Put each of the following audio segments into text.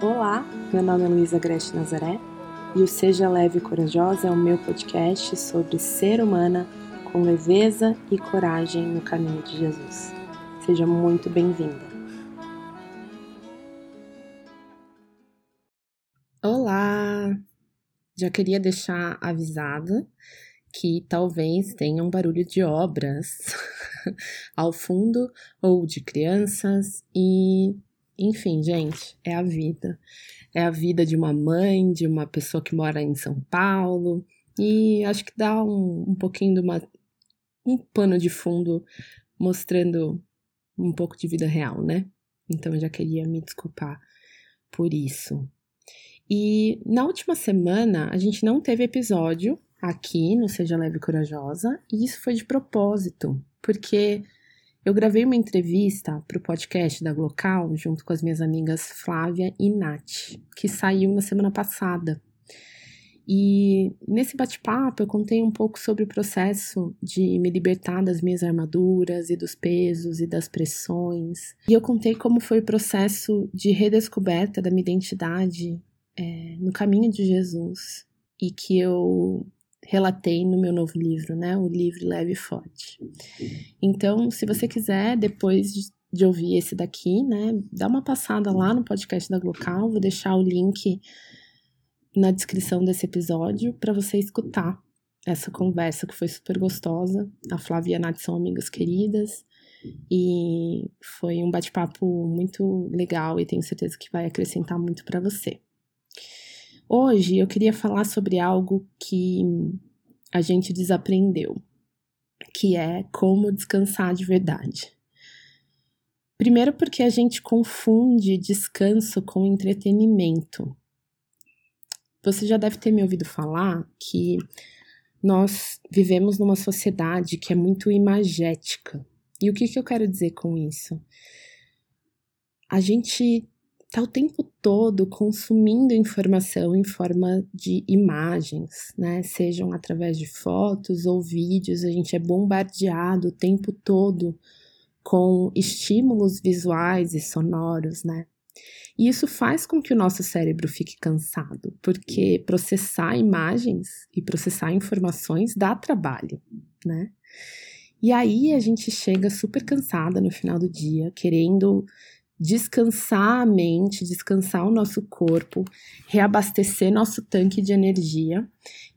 Olá, meu nome é Luísa Grete Nazaré e o Seja Leve e Corajosa é o meu podcast sobre ser humana com leveza e coragem no caminho de Jesus. Seja muito bem-vinda. Olá! Já queria deixar avisada que talvez tenha um barulho de obras ao fundo ou de crianças e enfim, gente, é a vida. É a vida de uma mãe, de uma pessoa que mora em São Paulo. E acho que dá um, um pouquinho de uma, um pano de fundo mostrando um pouco de vida real, né? Então eu já queria me desculpar por isso. E na última semana a gente não teve episódio aqui no Seja Leve e Corajosa, e isso foi de propósito, porque eu gravei uma entrevista para o podcast da Glocal junto com as minhas amigas Flávia e Nath, que saiu na semana passada. E nesse bate-papo eu contei um pouco sobre o processo de me libertar das minhas armaduras e dos pesos e das pressões. E eu contei como foi o processo de redescoberta da minha identidade é, no caminho de Jesus e que eu relatei no meu novo livro, né? O Livre, Leve e Forte. Então, se você quiser, depois de ouvir esse daqui, né, dá uma passada lá no podcast da Glocal, vou deixar o link na descrição desse episódio para você escutar essa conversa que foi super gostosa. A Flávia e a Nath são amigas queridas e foi um bate-papo muito legal e tenho certeza que vai acrescentar muito para você. Hoje eu queria falar sobre algo que a gente desaprendeu, que é como descansar de verdade. Primeiro, porque a gente confunde descanso com entretenimento. Você já deve ter me ouvido falar que nós vivemos numa sociedade que é muito imagética. E o que, que eu quero dizer com isso? A gente está o tempo todo consumindo informação em forma de imagens, né? Sejam através de fotos ou vídeos, a gente é bombardeado o tempo todo com estímulos visuais e sonoros, né? E isso faz com que o nosso cérebro fique cansado, porque processar imagens e processar informações dá trabalho, né? E aí a gente chega super cansada no final do dia, querendo descansar a mente, descansar o nosso corpo, reabastecer nosso tanque de energia.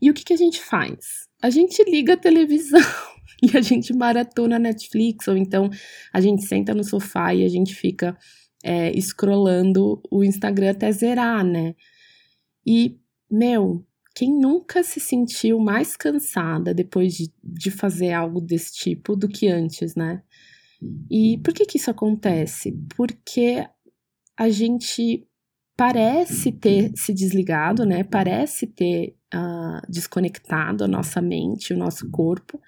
E o que, que a gente faz? A gente liga a televisão e a gente maratona Netflix, ou então a gente senta no sofá e a gente fica é, scrollando o Instagram até zerar, né? E, meu, quem nunca se sentiu mais cansada depois de, de fazer algo desse tipo do que antes, né? E por que que isso acontece? Porque a gente parece ter se desligado, né? Parece ter uh, desconectado a nossa mente, o nosso corpo,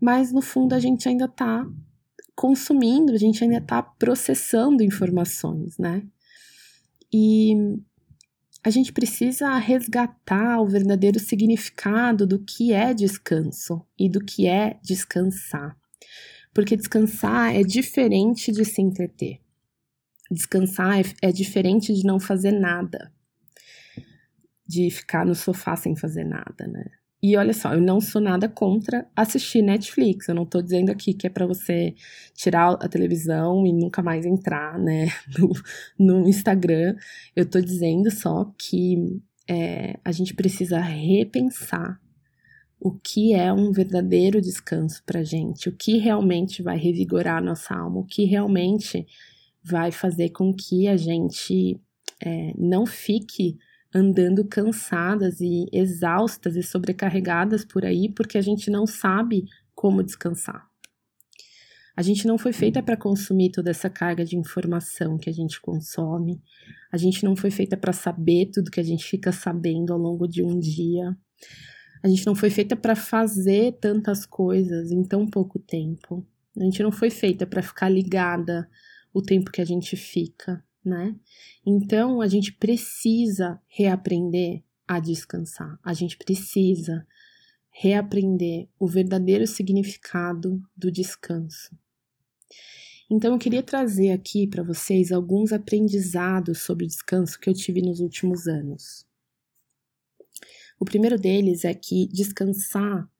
mas no fundo a gente ainda está consumindo, a gente ainda está processando informações, né? E a gente precisa resgatar o verdadeiro significado do que é descanso e do que é descansar. Porque descansar é diferente de se entreter. Descansar é, é diferente de não fazer nada. De ficar no sofá sem fazer nada, né? E olha só, eu não sou nada contra assistir Netflix. Eu não tô dizendo aqui que é para você tirar a televisão e nunca mais entrar, né, no, no Instagram. Eu tô dizendo só que é, a gente precisa repensar o que é um verdadeiro descanso para gente, o que realmente vai revigorar a nossa alma, o que realmente vai fazer com que a gente é, não fique andando cansadas e exaustas e sobrecarregadas por aí porque a gente não sabe como descansar. A gente não foi feita para consumir toda essa carga de informação que a gente consome. A gente não foi feita para saber tudo que a gente fica sabendo ao longo de um dia. A gente não foi feita para fazer tantas coisas em tão pouco tempo. A gente não foi feita para ficar ligada o tempo que a gente fica, né? Então a gente precisa reaprender a descansar. A gente precisa reaprender o verdadeiro significado do descanso. Então eu queria trazer aqui para vocês alguns aprendizados sobre descanso que eu tive nos últimos anos. O primeiro deles é que descansar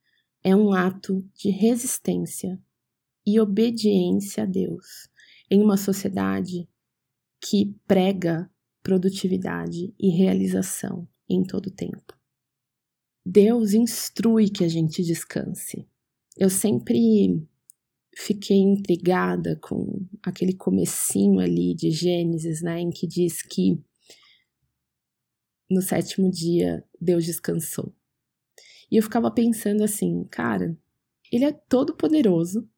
é um ato de resistência e obediência a Deus em uma sociedade que prega produtividade e realização em todo o tempo. Deus instrui que a gente descanse. Eu sempre fiquei intrigada com aquele comecinho ali de Gênesis, né, em que diz que no sétimo dia Deus descansou. E eu ficava pensando assim, cara, ele é todo poderoso,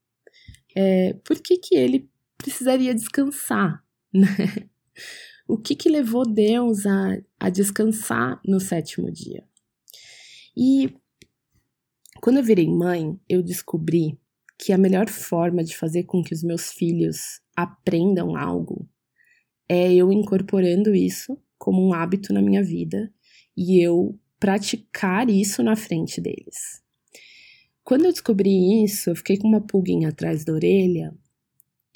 é, por que que ele precisaria descansar, né? O que que levou Deus a, a descansar no sétimo dia? E quando eu virei mãe, eu descobri que a melhor forma de fazer com que os meus filhos aprendam algo é eu incorporando isso como um hábito na minha vida e eu praticar isso na frente deles. Quando eu descobri isso, eu fiquei com uma pulguinha atrás da orelha,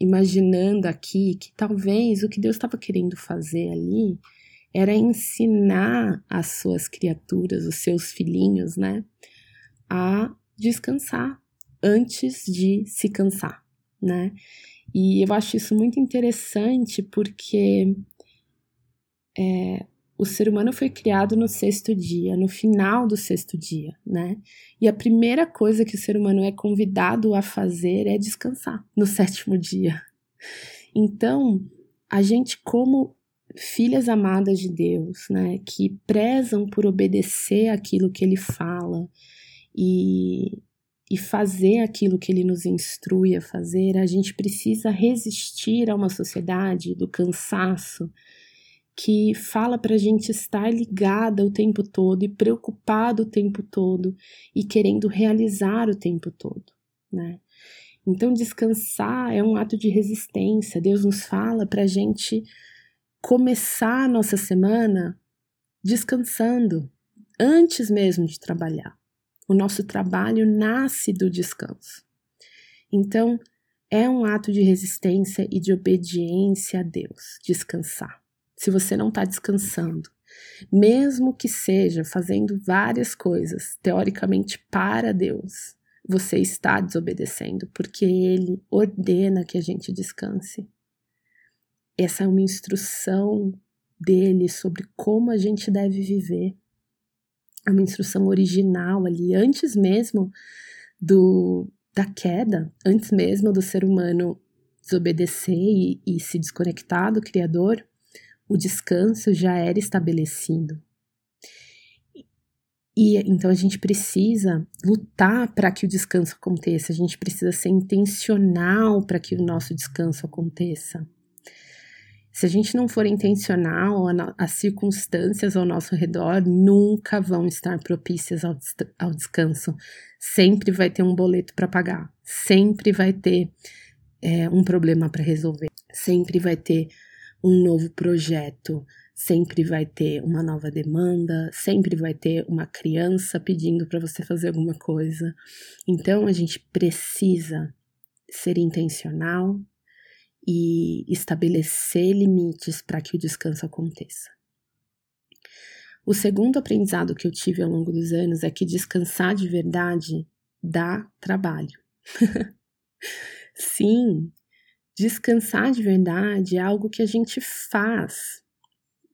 imaginando aqui que talvez o que Deus estava querendo fazer ali era ensinar as suas criaturas, os seus filhinhos, né, a descansar antes de se cansar, né? E eu acho isso muito interessante porque é, o ser humano foi criado no sexto dia, no final do sexto dia, né? E a primeira coisa que o ser humano é convidado a fazer é descansar no sétimo dia. Então, a gente, como filhas amadas de Deus, né, que prezam por obedecer aquilo que ele fala e, e fazer aquilo que ele nos instrui a fazer, a gente precisa resistir a uma sociedade do cansaço que fala para a gente estar ligada o tempo todo e preocupada o tempo todo e querendo realizar o tempo todo, né? Então, descansar é um ato de resistência. Deus nos fala para a gente começar a nossa semana descansando, antes mesmo de trabalhar. O nosso trabalho nasce do descanso. Então, é um ato de resistência e de obediência a Deus, descansar se você não está descansando, mesmo que seja fazendo várias coisas, teoricamente para Deus, você está desobedecendo, porque Ele ordena que a gente descanse. Essa é uma instrução dele sobre como a gente deve viver. É uma instrução original ali, antes mesmo do da queda, antes mesmo do ser humano desobedecer e, e se desconectar do Criador, o descanso já era estabelecido. E então a gente precisa lutar para que o descanso aconteça, a gente precisa ser intencional para que o nosso descanso aconteça. Se a gente não for intencional, as circunstâncias ao nosso redor nunca vão estar propícias ao, ao descanso. Sempre vai ter um boleto para pagar, sempre vai ter é, um problema para resolver, sempre vai ter um novo projeto, sempre vai ter uma nova demanda, sempre vai ter uma criança pedindo para você fazer alguma coisa. Então a gente precisa ser intencional e estabelecer limites para que o descanso aconteça. O segundo aprendizado que eu tive ao longo dos anos é que descansar de verdade dá trabalho. Sim, Descansar de verdade é algo que a gente faz.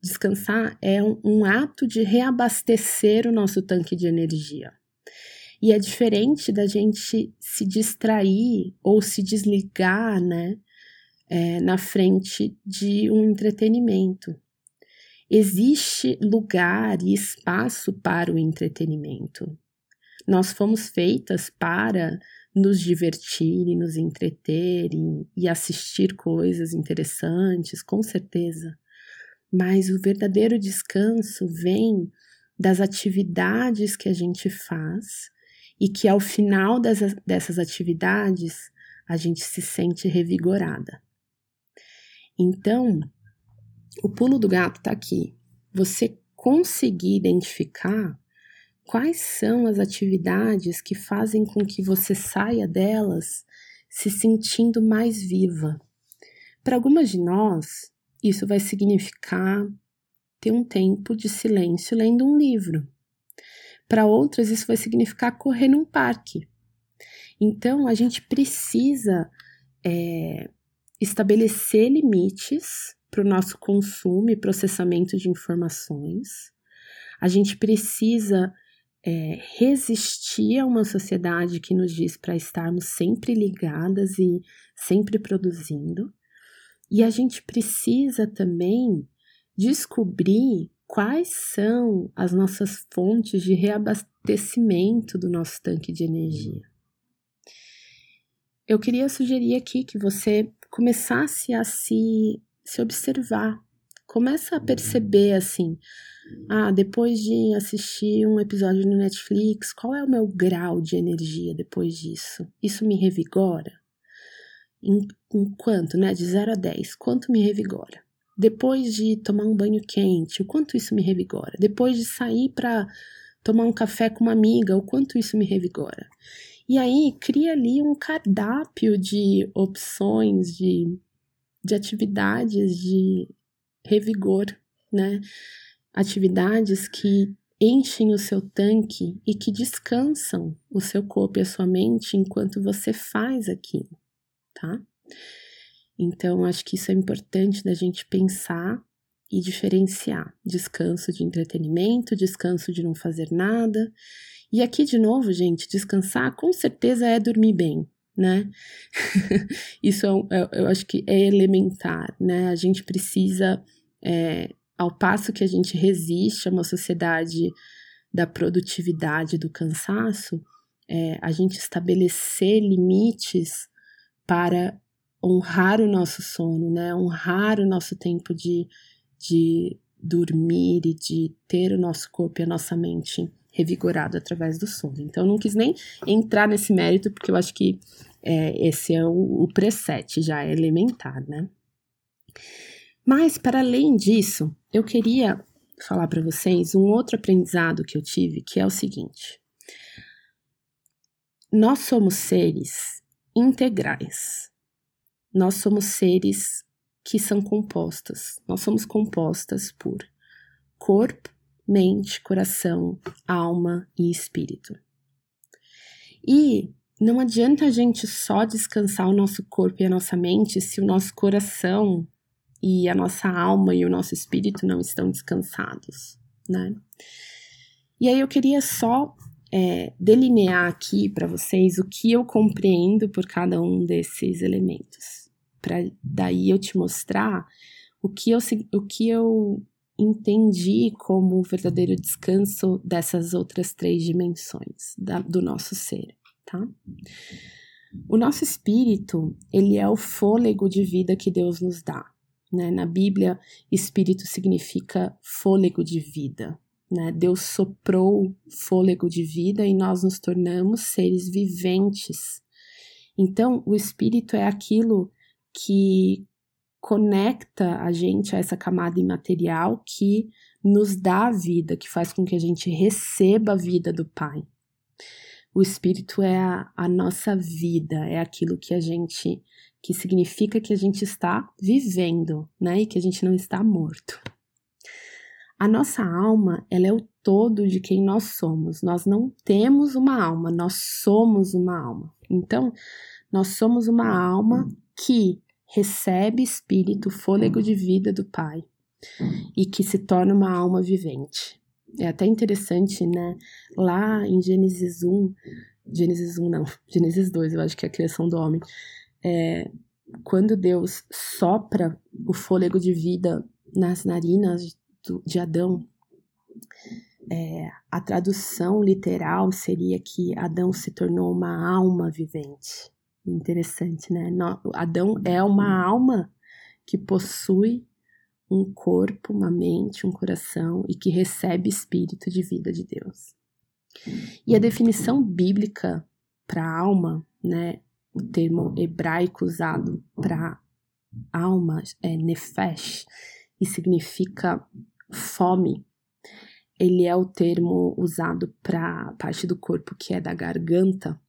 Descansar é um, um ato de reabastecer o nosso tanque de energia. E é diferente da gente se distrair ou se desligar, né, é, na frente de um entretenimento. Existe lugar e espaço para o entretenimento. Nós fomos feitas para nos divertir e nos entreter e, e assistir coisas interessantes, com certeza. Mas o verdadeiro descanso vem das atividades que a gente faz e que ao final dessas atividades a gente se sente revigorada. Então, o pulo do gato está aqui. Você conseguir identificar quais são as atividades que fazem com que você saia delas se sentindo mais viva, Para algumas de nós, isso vai significar ter um tempo de silêncio lendo um livro. Para outras, isso vai significar correr num parque. Então, a gente precisa é, estabelecer limites para o nosso consumo e processamento de informações. A gente precisa é, resistir a uma sociedade que nos diz para estarmos sempre ligadas e sempre produzindo. E a gente precisa também descobrir quais são as nossas fontes de reabastecimento do nosso tanque de energia. Eu queria sugerir aqui que você começasse a se, se observar, começa a perceber assim, ah, depois de assistir um episódio no Netflix, qual é o meu grau de energia depois disso? Isso me revigora? Em, em quanto, né? De 0 a 10, quanto me revigora? Depois de tomar um banho quente, o quanto isso me revigora? Depois de sair para tomar um café com uma amiga, o quanto isso me revigora? E aí cria ali um cardápio de opções, de, de atividades de revigor, né? Atividades que enchem o seu tanque e que descansam o seu corpo e a sua mente enquanto você faz aquilo, tá? Então, acho que isso é importante da gente pensar e diferenciar descanso de entretenimento, descanso de não fazer nada. E aqui, de novo, gente, descansar com certeza é dormir bem, né? isso é, é, eu acho que é elementar, né? A gente precisa, é, ao passo que a gente resiste a uma sociedade da produtividade, do cansaço, é, a gente estabelecer limites para honrar o nosso sono, né? Honrar o nosso tempo de, de dormir e de ter o nosso corpo e a nossa mente revigorado através do sono. Então, não quis nem entrar nesse mérito, porque eu acho que é, esse é o, o preset, já é elementar, né? Mas, para além disso, eu queria falar para vocês um outro aprendizado que eu tive, que é o seguinte: nós somos seres integrais nós somos seres que são compostas. Nós somos compostas por corpo, mente, coração, alma e espírito. E não adianta a gente só descansar o nosso corpo e a nossa mente se o nosso coração e a nossa alma e o nosso espírito não estão descansados, né? E aí eu queria só é, delinear aqui para vocês o que eu compreendo por cada um desses elementos, para daí eu te mostrar o que eu, o que eu entendi como o verdadeiro descanso dessas outras três dimensões da, do nosso ser, tá? O nosso espírito, ele é o fôlego de vida que Deus nos dá. Né? Na Bíblia, espírito significa fôlego de vida, né? Deus soprou fôlego de vida e nós nos tornamos seres viventes. Então, o espírito é aquilo que conecta a gente a essa camada imaterial que nos dá a vida, que faz com que a gente receba a vida do Pai. O espírito é a, a nossa vida, é aquilo que a gente que significa que a gente está vivendo, né? E que a gente não está morto. A nossa alma, ela é o todo de quem nós somos. Nós não temos uma alma, nós somos uma alma. Então, nós somos uma alma que recebe espírito, fôlego de vida do Pai e que se torna uma alma vivente. É até interessante, né? Lá em Gênesis 1, Gênesis 1 não, Gênesis 2, eu acho que é a criação do homem, é, quando Deus sopra o fôlego de vida nas narinas de Adão, é, a tradução literal seria que Adão se tornou uma alma vivente. Interessante, né? Adão é uma alma que possui um corpo, uma mente, um coração e que recebe espírito de vida de Deus. E a definição bíblica para alma, né, o termo hebraico usado para alma é nefesh e significa fome. Ele é o termo usado para a parte do corpo que é da garganta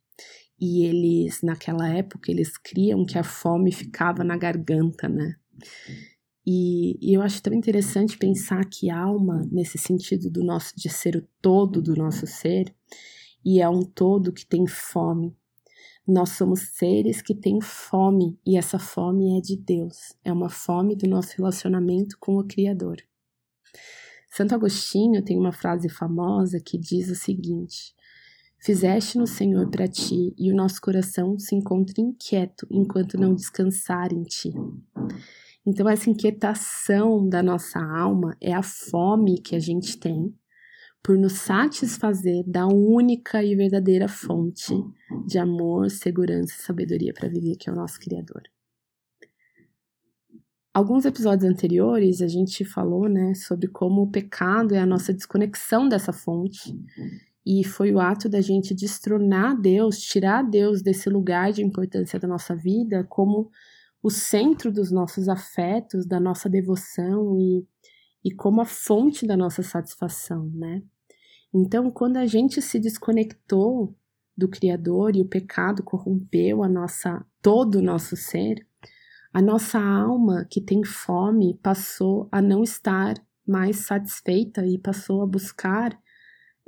e eles, naquela época, eles criam que a fome ficava na garganta, né? E, e, eu acho tão interessante pensar que alma, nesse sentido do nosso de ser o todo do nosso ser, e é um todo que tem fome. Nós somos seres que têm fome, e essa fome é de Deus, é uma fome do nosso relacionamento com o Criador. Santo Agostinho tem uma frase famosa que diz o seguinte: Fizeste no Senhor para ti, e o nosso coração se encontra inquieto enquanto não descansar em ti. Então, essa inquietação da nossa alma é a fome que a gente tem por nos satisfazer da única e verdadeira fonte de amor, segurança e sabedoria para viver, que é o nosso Criador. Alguns episódios anteriores a gente falou, né, sobre como o pecado é a nossa desconexão dessa fonte e foi o ato da gente destronar Deus, tirar Deus desse lugar de importância da nossa vida como o centro dos nossos afetos, da nossa devoção e, e como a fonte da nossa satisfação, né? Então, quando a gente se desconectou do Criador e o pecado corrompeu a nossa todo o nosso ser, a nossa alma que tem fome passou a não estar mais satisfeita e passou a buscar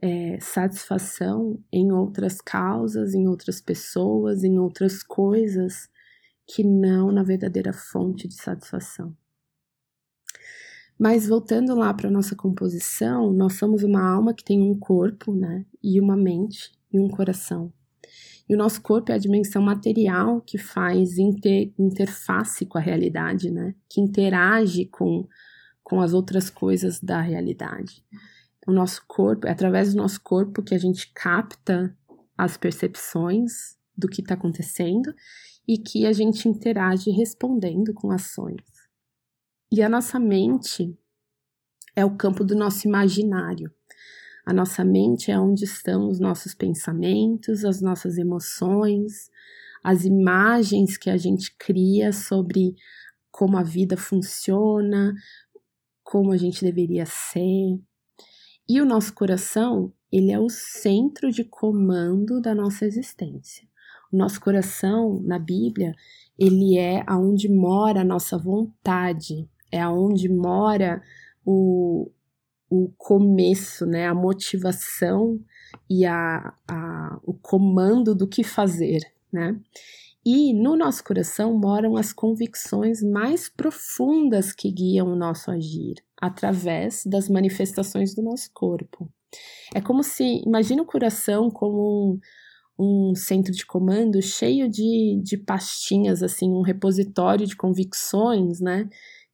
é, satisfação em outras causas, em outras pessoas, em outras coisas que não na verdadeira fonte de satisfação. Mas voltando lá para nossa composição, nós somos uma alma que tem um corpo, né, e uma mente e um coração. E o nosso corpo é a dimensão material que faz inter, interface com a realidade, né, que interage com, com as outras coisas da realidade. O nosso corpo, é através do nosso corpo que a gente capta as percepções do que está acontecendo e que a gente interage respondendo com ações. E a nossa mente é o campo do nosso imaginário. A nossa mente é onde estão os nossos pensamentos, as nossas emoções, as imagens que a gente cria sobre como a vida funciona, como a gente deveria ser. E o nosso coração, ele é o centro de comando da nossa existência. O nosso coração, na Bíblia, ele é aonde mora a nossa vontade, é aonde mora o, o começo, né, a motivação e a, a, o comando do que fazer, né? E no nosso coração moram as convicções mais profundas que guiam o nosso agir, através das manifestações do nosso corpo. É como se, imagina o coração como um, um centro de comando cheio de, de pastinhas, assim, um repositório de convicções, né?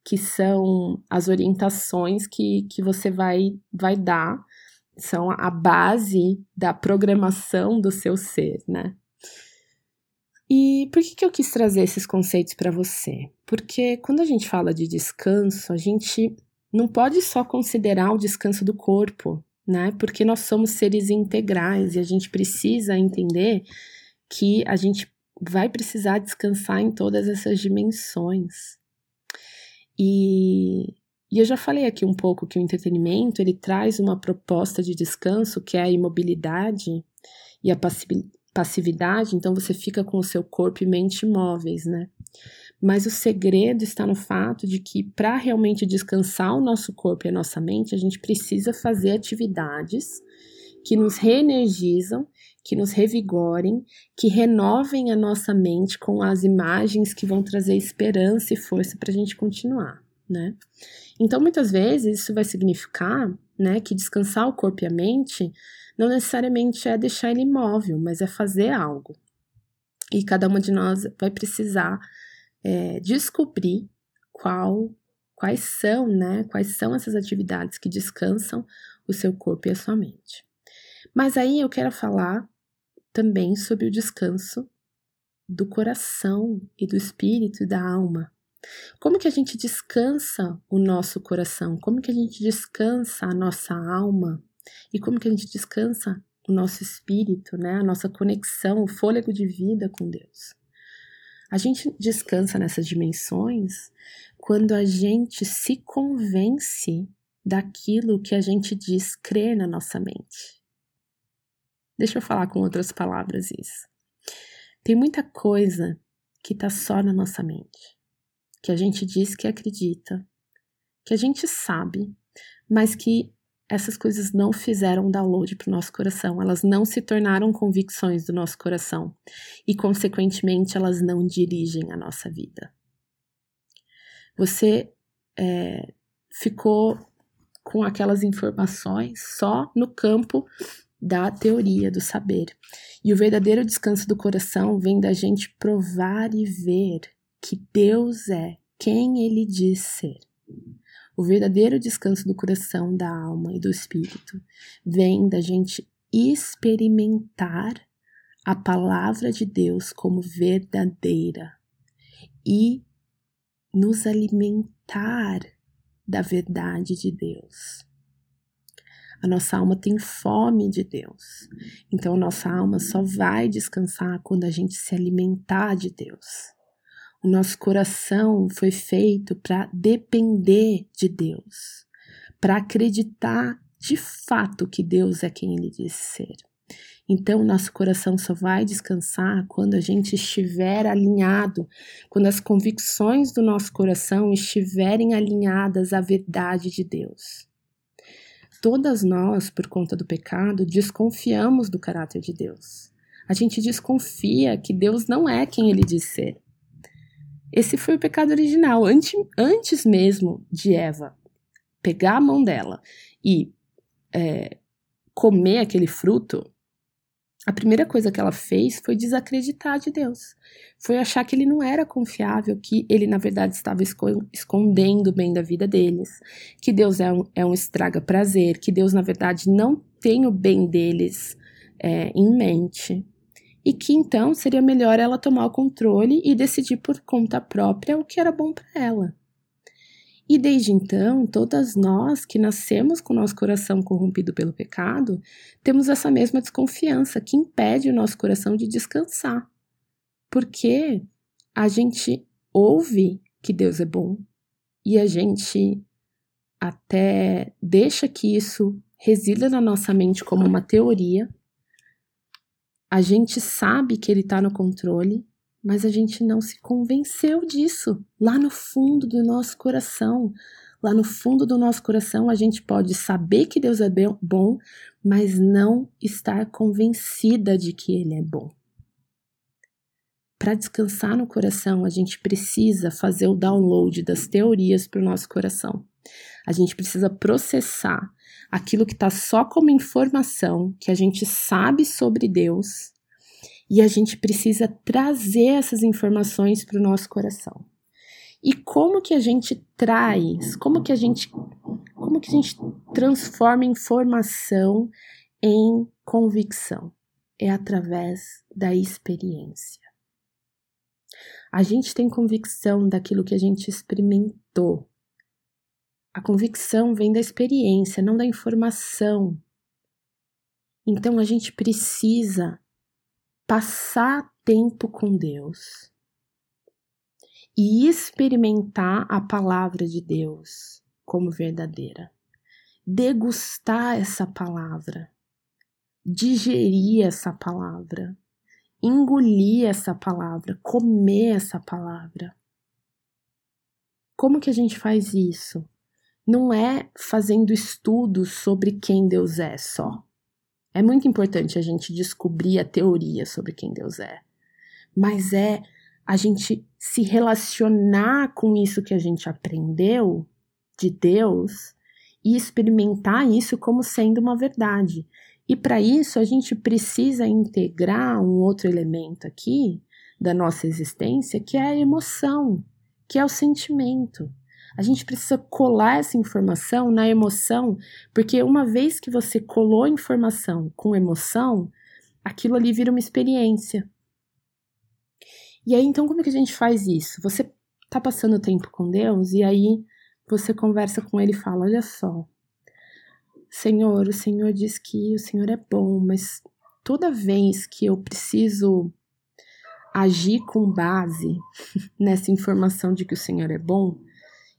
Que são as orientações que, que você vai, vai dar, são a base da programação do seu ser, né? E por que, que eu quis trazer esses conceitos para você? Porque quando a gente fala de descanso, a gente não pode só considerar o descanso do corpo, né? Porque nós somos seres integrais e a gente precisa entender que a gente vai precisar descansar em todas essas dimensões. E, e eu já falei aqui um pouco que o entretenimento ele traz uma proposta de descanso que é a imobilidade e a passividade, então você fica com o seu corpo e mente imóveis, né? Mas o segredo está no fato de que, para realmente descansar o nosso corpo e a nossa mente, a gente precisa fazer atividades que nos reenergizam, que nos revigorem, que renovem a nossa mente com as imagens que vão trazer esperança e força para a gente continuar, né? Então, muitas vezes, isso vai significar né, que descansar o corpo e a mente não necessariamente é deixar ele imóvel, mas é fazer algo. E cada uma de nós vai precisar é, descobrir qual, quais são, né? Quais são essas atividades que descansam o seu corpo e a sua mente. Mas aí eu quero falar também sobre o descanso do coração e do espírito e da alma. Como que a gente descansa o nosso coração? Como que a gente descansa a nossa alma? E como que a gente descansa o nosso espírito, né? A nossa conexão, o fôlego de vida com Deus. A gente descansa nessas dimensões quando a gente se convence daquilo que a gente diz crer na nossa mente. Deixa eu falar com outras palavras isso. Tem muita coisa que tá só na nossa mente, que a gente diz que acredita, que a gente sabe, mas que essas coisas não fizeram download para o nosso coração, elas não se tornaram convicções do nosso coração e, consequentemente, elas não dirigem a nossa vida. Você é, ficou com aquelas informações só no campo da teoria, do saber. E o verdadeiro descanso do coração vem da gente provar e ver que Deus é quem Ele diz ser. O verdadeiro descanso do coração, da alma e do espírito vem da gente experimentar a palavra de Deus como verdadeira e nos alimentar da verdade de Deus. A nossa alma tem fome de Deus. Então, a nossa alma só vai descansar quando a gente se alimentar de Deus. O nosso coração foi feito para depender de Deus, para acreditar de fato que Deus é quem ele diz ser. Então, nosso coração só vai descansar quando a gente estiver alinhado, quando as convicções do nosso coração estiverem alinhadas à verdade de Deus. Todas nós, por conta do pecado, desconfiamos do caráter de Deus. A gente desconfia que Deus não é quem ele diz ser. Esse foi o pecado original, antes, antes mesmo de Eva pegar a mão dela e é, comer aquele fruto. A primeira coisa que ela fez foi desacreditar de Deus. Foi achar que ele não era confiável, que ele, na verdade, estava escondendo o bem da vida deles, que Deus é um, é um estraga-prazer, que Deus, na verdade, não tem o bem deles é, em mente e que então seria melhor ela tomar o controle e decidir por conta própria o que era bom para ela. E desde então, todas nós que nascemos com nosso coração corrompido pelo pecado, temos essa mesma desconfiança que impede o nosso coração de descansar. Porque a gente ouve que Deus é bom e a gente até deixa que isso resida na nossa mente como uma teoria a gente sabe que ele está no controle, mas a gente não se convenceu disso. Lá no fundo do nosso coração, lá no fundo do nosso coração, a gente pode saber que Deus é bom, mas não estar convencida de que ele é bom. Para descansar no coração, a gente precisa fazer o download das teorias para o nosso coração. A gente precisa processar aquilo que está só como informação que a gente sabe sobre Deus e a gente precisa trazer essas informações para o nosso coração. E como que a gente traz, como que a gente, como que a gente transforma informação em convicção? É através da experiência. A gente tem convicção daquilo que a gente experimentou, a convicção vem da experiência, não da informação. Então a gente precisa passar tempo com Deus e experimentar a palavra de Deus como verdadeira. Degustar essa palavra, digerir essa palavra, engolir essa palavra, comer essa palavra. Como que a gente faz isso? não é fazendo estudos sobre quem Deus é só. É muito importante a gente descobrir a teoria sobre quem Deus é, mas é a gente se relacionar com isso que a gente aprendeu de Deus e experimentar isso como sendo uma verdade. E para isso a gente precisa integrar um outro elemento aqui da nossa existência, que é a emoção, que é o sentimento. A gente precisa colar essa informação na emoção, porque uma vez que você colou informação com emoção, aquilo ali vira uma experiência. E aí, então, como é que a gente faz isso? Você tá passando tempo com Deus e aí você conversa com ele e fala: Olha só, Senhor, o Senhor diz que o Senhor é bom, mas toda vez que eu preciso agir com base nessa informação de que o Senhor é bom,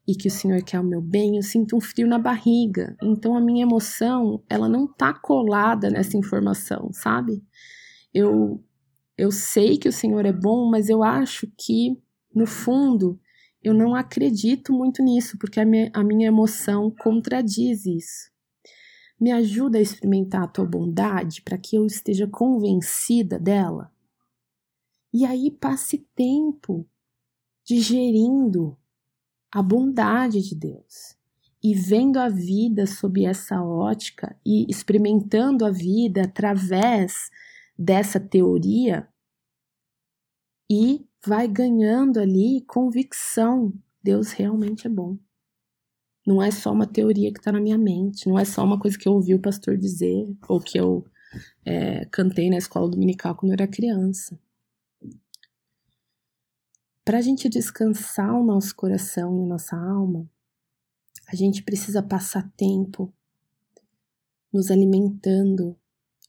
e que o Senhor quer o meu bem, eu sinto um frio na barriga. Então a minha emoção, ela não tá colada nessa informação, sabe? Eu eu sei que o Senhor é bom, mas eu acho que, no fundo, eu não acredito muito nisso, porque a minha, a minha emoção contradiz isso. Me ajuda a experimentar a tua bondade para que eu esteja convencida dela. E aí passe tempo digerindo a bondade de Deus e vendo a vida sob essa ótica e experimentando a vida através dessa teoria e vai ganhando ali convicção. Deus realmente é bom. Não é só uma teoria que está na minha mente, não é só uma coisa que eu ouvi o pastor dizer ou que eu é, cantei na escola dominical quando eu era criança. Para a gente descansar o nosso coração e a nossa alma, a gente precisa passar tempo nos alimentando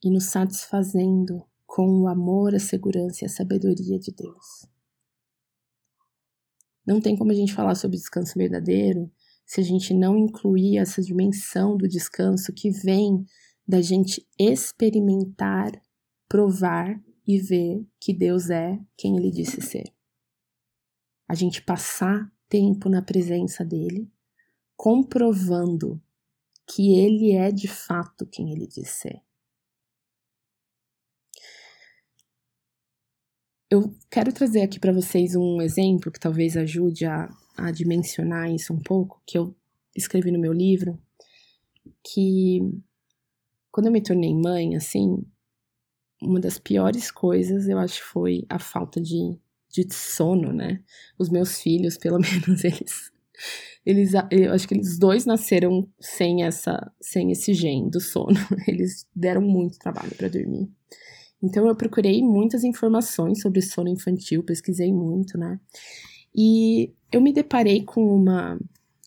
e nos satisfazendo com o amor, a segurança e a sabedoria de Deus. Não tem como a gente falar sobre descanso verdadeiro se a gente não incluir essa dimensão do descanso que vem da gente experimentar, provar e ver que Deus é quem ele disse ser. A gente passar tempo na presença dele comprovando que ele é de fato quem ele diz ser. Eu quero trazer aqui para vocês um exemplo que talvez ajude a, a dimensionar isso um pouco, que eu escrevi no meu livro, que quando eu me tornei mãe, assim, uma das piores coisas eu acho foi a falta de, de sono, né? Os meus filhos, pelo menos, eles eles, eu acho que eles dois nasceram sem essa, sem esse gene do sono. Eles deram muito trabalho para dormir. Então eu procurei muitas informações sobre sono infantil, pesquisei muito, né? E eu me deparei com uma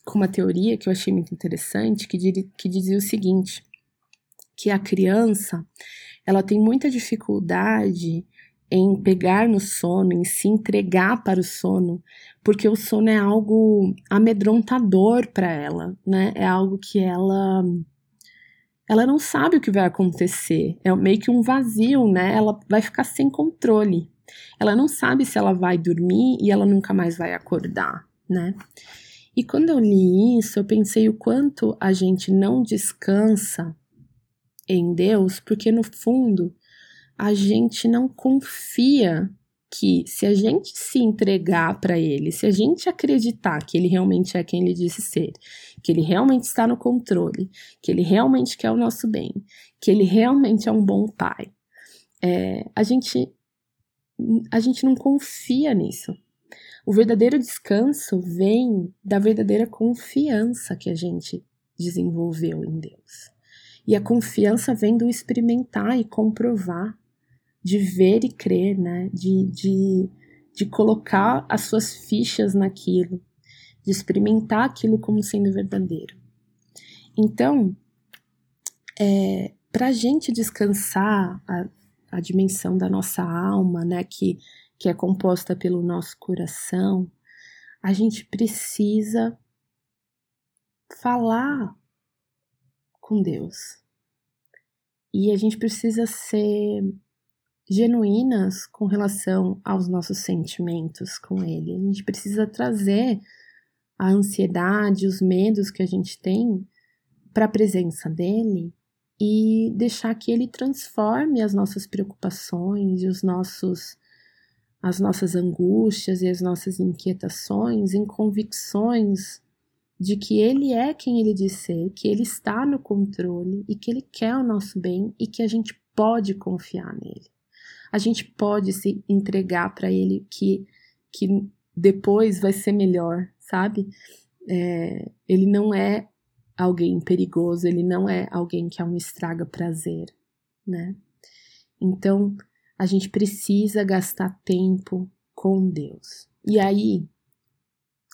com uma teoria que eu achei muito interessante, que, que dizia o seguinte, que a criança, ela tem muita dificuldade em pegar no sono, em se entregar para o sono, porque o sono é algo amedrontador para ela, né? É algo que ela ela não sabe o que vai acontecer. É meio que um vazio, né? Ela vai ficar sem controle. Ela não sabe se ela vai dormir e ela nunca mais vai acordar, né? E quando eu li isso, eu pensei o quanto a gente não descansa em Deus, porque no fundo a gente não confia que se a gente se entregar para ele, se a gente acreditar que ele realmente é quem ele disse ser, que ele realmente está no controle, que ele realmente quer o nosso bem, que ele realmente é um bom pai, é, a gente a gente não confia nisso. O verdadeiro descanso vem da verdadeira confiança que a gente desenvolveu em Deus. E a confiança vem do experimentar e comprovar de ver e crer, né? De, de, de colocar as suas fichas naquilo, de experimentar aquilo como sendo verdadeiro. Então, é, para a gente descansar a, a dimensão da nossa alma, né? Que, que é composta pelo nosso coração, a gente precisa falar com Deus. E a gente precisa ser genuínas com relação aos nossos sentimentos com ele. A gente precisa trazer a ansiedade, os medos que a gente tem para a presença dele e deixar que ele transforme as nossas preocupações e os nossos as nossas angústias e as nossas inquietações em convicções de que ele é quem ele diz ser, que ele está no controle e que ele quer o nosso bem e que a gente pode confiar nele a gente pode se entregar para ele que, que depois vai ser melhor, sabe? É, ele não é alguém perigoso, ele não é alguém que é um estraga prazer, né? Então, a gente precisa gastar tempo com Deus. E aí,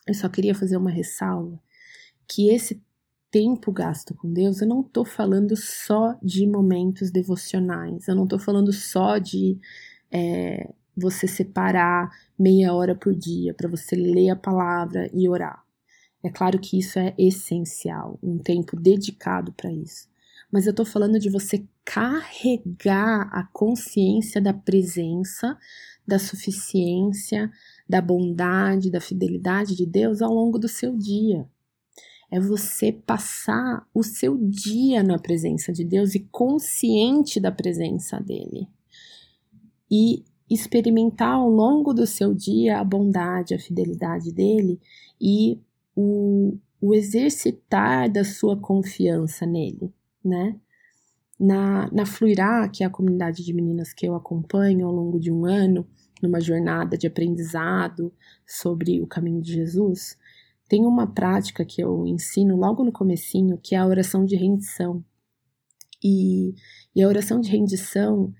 eu só queria fazer uma ressalva que esse tempo gasto com Deus, eu não estou falando só de momentos devocionais, eu não estou falando só de é, você separar meia hora por dia para você ler a palavra e orar. É claro que isso é essencial, um tempo dedicado para isso. mas eu tô falando de você carregar a consciência da presença, da suficiência, da bondade, da fidelidade de Deus ao longo do seu dia. É você passar o seu dia na presença de Deus e consciente da presença dele. E experimentar ao longo do seu dia a bondade, a fidelidade dele e o, o exercitar da sua confiança nele, né? Na, na Fluirá, que é a comunidade de meninas que eu acompanho ao longo de um ano, numa jornada de aprendizado sobre o caminho de Jesus, tem uma prática que eu ensino logo no comecinho, que é a oração de rendição. E, e a oração de rendição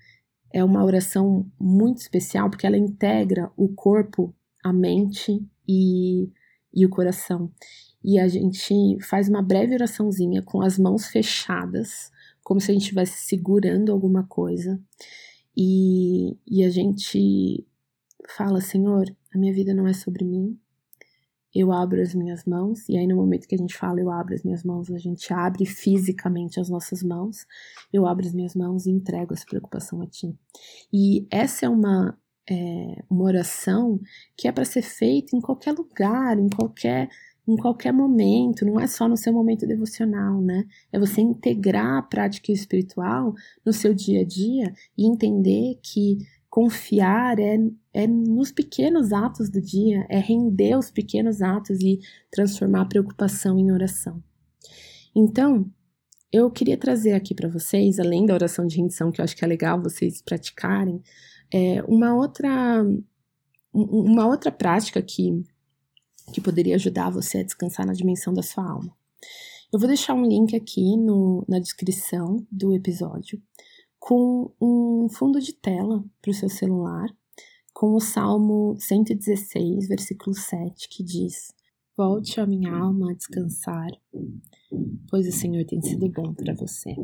é uma oração muito especial porque ela integra o corpo, a mente e, e o coração. E a gente faz uma breve oraçãozinha com as mãos fechadas, como se a gente estivesse segurando alguma coisa. E, e a gente fala: Senhor, a minha vida não é sobre mim, eu abro as minhas mãos, e aí no momento que a gente fala eu abro as minhas mãos, a gente abre fisicamente as nossas mãos, eu abro as minhas mãos e entrego essa preocupação a ti. E essa é uma, é, uma oração que é para ser feita em qualquer lugar, em qualquer em qualquer momento, não é só no seu momento devocional, né? É você integrar a prática espiritual no seu dia a dia e entender que Confiar é, é nos pequenos atos do dia, é render os pequenos atos e transformar a preocupação em oração. Então, eu queria trazer aqui para vocês, além da oração de rendição, que eu acho que é legal vocês praticarem, é, uma outra uma outra prática que, que poderia ajudar você a descansar na dimensão da sua alma. Eu vou deixar um link aqui no, na descrição do episódio com um fundo de tela para o seu celular, com o Salmo 116, versículo 7, que diz: Volte a minha alma a descansar, pois o Senhor tem sido bom para você.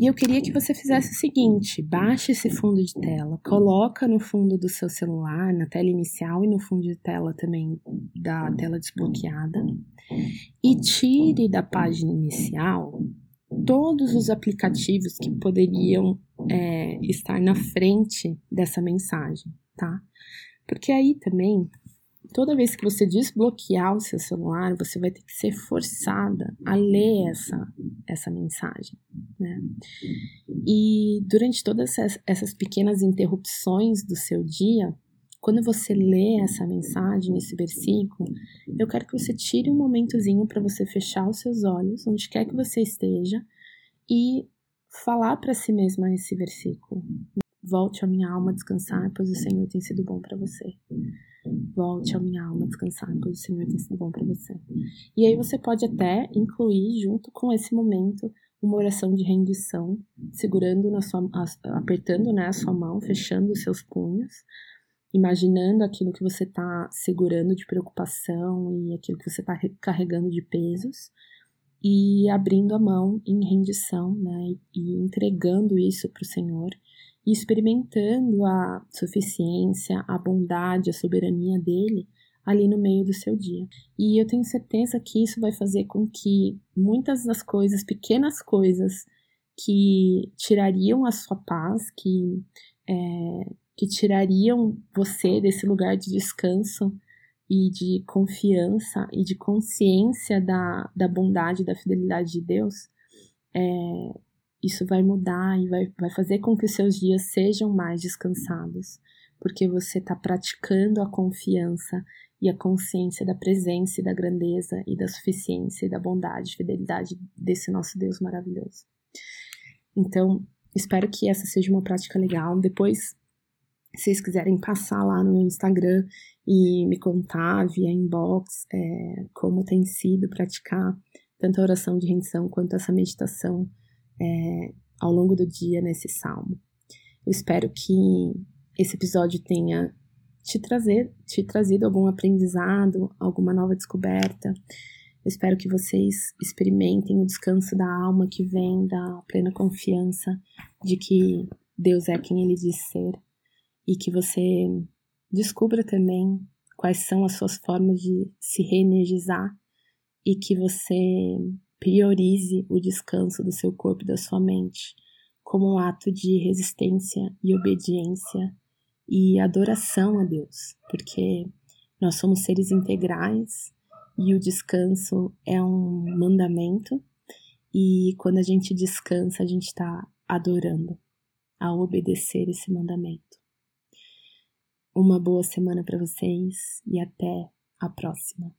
E eu queria que você fizesse o seguinte: baixe esse fundo de tela, coloca no fundo do seu celular, na tela inicial e no fundo de tela também da tela desbloqueada, e tire da página inicial todos os aplicativos que poderiam é, estar na frente dessa mensagem, tá? Porque aí também, toda vez que você desbloquear o seu celular, você vai ter que ser forçada a ler essa, essa mensagem, né? E durante todas essas, essas pequenas interrupções do seu dia, quando você lê essa mensagem, esse versículo, eu quero que você tire um momentozinho para você fechar os seus olhos, onde quer que você esteja, e falar para si mesma esse versículo. Volte a minha alma descansar, pois o Senhor tem sido bom para você. Volte a minha alma descansar, pois o Senhor tem sido bom para você. E aí você pode até incluir junto com esse momento uma oração de rendição, segurando na sua, apertando né, a sua mão, fechando os seus punhos, imaginando aquilo que você está segurando de preocupação e aquilo que você está carregando de pesos e abrindo a mão em rendição, né, e entregando isso para o Senhor e experimentando a suficiência, a bondade, a soberania dele ali no meio do seu dia. E eu tenho certeza que isso vai fazer com que muitas das coisas, pequenas coisas que tirariam a sua paz, que é, que tirariam você desse lugar de descanso e de confiança e de consciência da, da bondade da fidelidade de Deus, é, isso vai mudar e vai, vai fazer com que os seus dias sejam mais descansados, porque você está praticando a confiança e a consciência da presença e da grandeza e da suficiência e da bondade e fidelidade desse nosso Deus maravilhoso. Então, espero que essa seja uma prática legal. Depois se vocês quiserem passar lá no meu Instagram e me contar via inbox é, como tem sido praticar tanto a oração de rendição quanto essa meditação é, ao longo do dia nesse salmo. Eu espero que esse episódio tenha te, trazer, te trazido algum aprendizado, alguma nova descoberta. Eu espero que vocês experimentem o descanso da alma que vem da plena confiança de que Deus é quem Ele diz ser e que você descubra também quais são as suas formas de se reenergizar e que você Priorize o descanso do seu corpo e da sua mente como um ato de resistência e obediência e adoração a Deus, porque nós somos seres integrais e o descanso é um mandamento, e quando a gente descansa, a gente está adorando a obedecer esse mandamento. Uma boa semana para vocês e até a próxima.